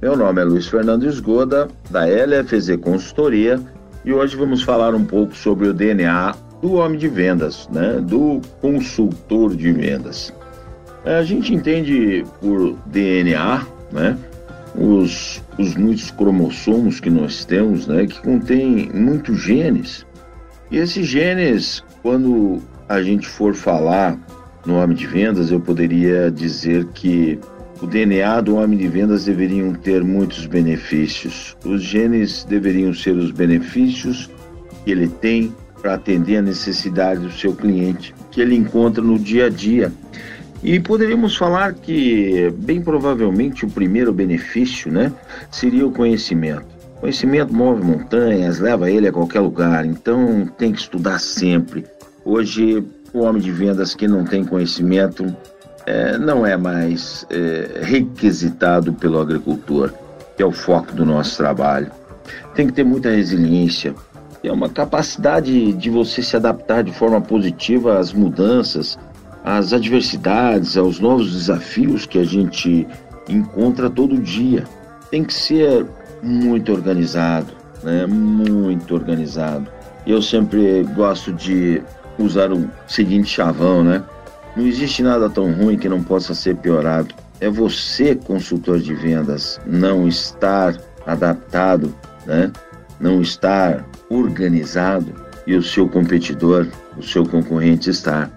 Meu nome é Luiz Fernando Esgoda, da LFZ Consultoria, e hoje vamos falar um pouco sobre o DNA do homem de vendas, né? do consultor de vendas. É, a gente entende por DNA né? os, os muitos cromossomos que nós temos, né? que contém muitos genes. E esses genes, quando a gente for falar no homem de vendas, eu poderia dizer que o DNA do homem de vendas deveriam ter muitos benefícios. Os genes deveriam ser os benefícios que ele tem para atender a necessidade do seu cliente, que ele encontra no dia a dia. E poderíamos falar que, bem provavelmente, o primeiro benefício né, seria o conhecimento. Conhecimento move montanhas, leva ele a qualquer lugar, então tem que estudar sempre. Hoje, o homem de vendas que não tem conhecimento é, não é mais é, requisitado pelo agricultor, que é o foco do nosso trabalho. Tem que ter muita resiliência, é uma capacidade de você se adaptar de forma positiva às mudanças, às adversidades, aos novos desafios que a gente encontra todo dia. Tem que ser muito organizado, né? Muito organizado. Eu sempre gosto de usar o seguinte chavão, né? Não existe nada tão ruim que não possa ser piorado. É você, consultor de vendas, não estar adaptado, né? não estar organizado e o seu competidor, o seu concorrente está.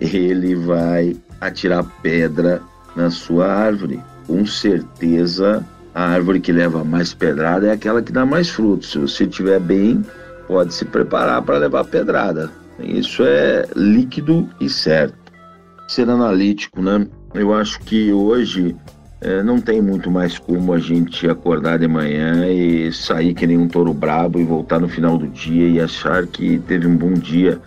Ele vai atirar pedra na sua árvore. Com certeza, a árvore que leva mais pedrada é aquela que dá mais frutos. Se você estiver bem, pode se preparar para levar pedrada. Isso é líquido e certo ser analítico, né? Eu acho que hoje é, não tem muito mais como a gente acordar de manhã e sair que nem um touro brabo e voltar no final do dia e achar que teve um bom dia.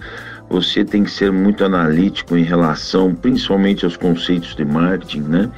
Você tem que ser muito analítico em relação, principalmente aos conceitos de marketing, né?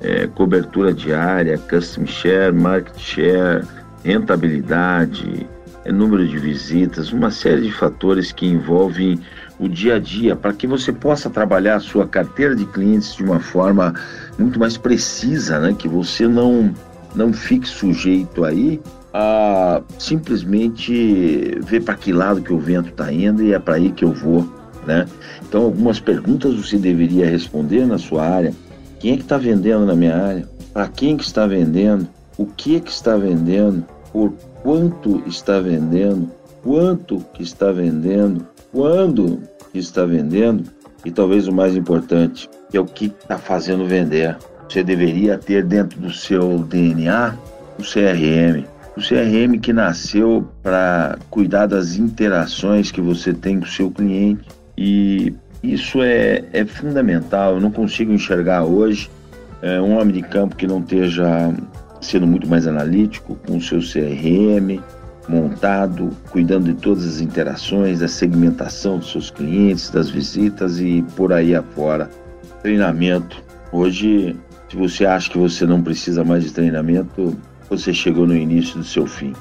É, cobertura diária, custom share, market share, rentabilidade, é, número de visitas, uma série de fatores que envolvem o dia a dia para que você possa trabalhar a sua carteira de clientes de uma forma muito mais precisa, né? Que você não não fique sujeito aí a simplesmente ver para que lado que o vento está indo e é para aí que eu vou, né? Então algumas perguntas você deveria responder na sua área. Quem é que está vendendo na minha área? Para quem que está vendendo? O que é que está vendendo? Por quanto está vendendo? Quanto que está vendendo? quando está vendendo e talvez o mais importante, que é o que está fazendo vender. Você deveria ter dentro do seu DNA o CRM. O CRM que nasceu para cuidar das interações que você tem com o seu cliente. E isso é, é fundamental. Eu não consigo enxergar hoje é, um homem de campo que não esteja sendo muito mais analítico com o seu CRM, montado, cuidando de todas as interações, da segmentação dos seus clientes, das visitas e por aí afora. Treinamento. Hoje, se você acha que você não precisa mais de treinamento, você chegou no início do seu fim.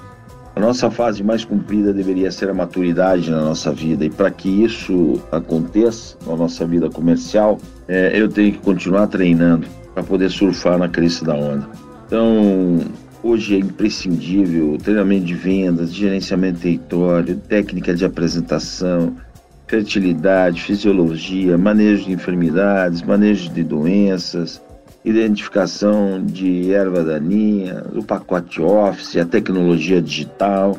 A nossa fase mais comprida deveria ser a maturidade na nossa vida, e para que isso aconteça na nossa vida comercial, é, eu tenho que continuar treinando para poder surfar na crista da onda. Então, Hoje é imprescindível treinamento de vendas, gerenciamento de território, técnica de apresentação, fertilidade, fisiologia, manejo de enfermidades, manejo de doenças, identificação de erva daninha, o pacote Office, a tecnologia digital,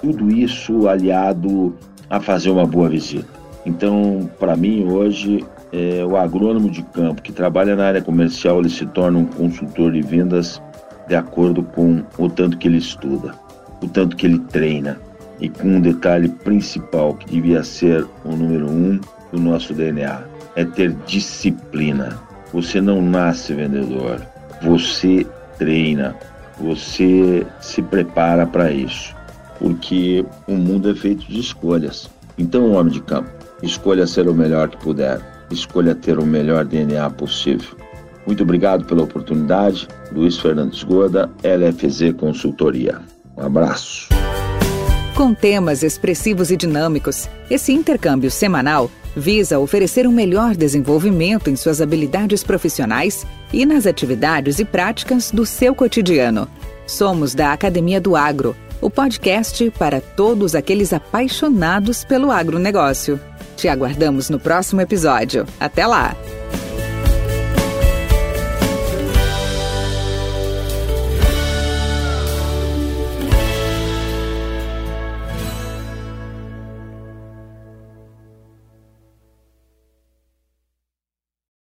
tudo isso aliado a fazer uma boa visita. Então, para mim, hoje, é, o agrônomo de campo que trabalha na área comercial, ele se torna um consultor de vendas de acordo com o tanto que ele estuda, o tanto que ele treina e com um detalhe principal que devia ser o número um do nosso DNA, é ter disciplina. Você não nasce vendedor, você treina, você se prepara para isso, porque o mundo é feito de escolhas. Então, homem de campo, escolha ser o melhor que puder, escolha ter o melhor DNA possível. Muito obrigado pela oportunidade. Luiz Fernandes Goda, LFZ Consultoria. Um abraço. Com temas expressivos e dinâmicos, esse intercâmbio semanal visa oferecer um melhor desenvolvimento em suas habilidades profissionais e nas atividades e práticas do seu cotidiano. Somos da Academia do Agro, o podcast para todos aqueles apaixonados pelo agronegócio. Te aguardamos no próximo episódio. Até lá!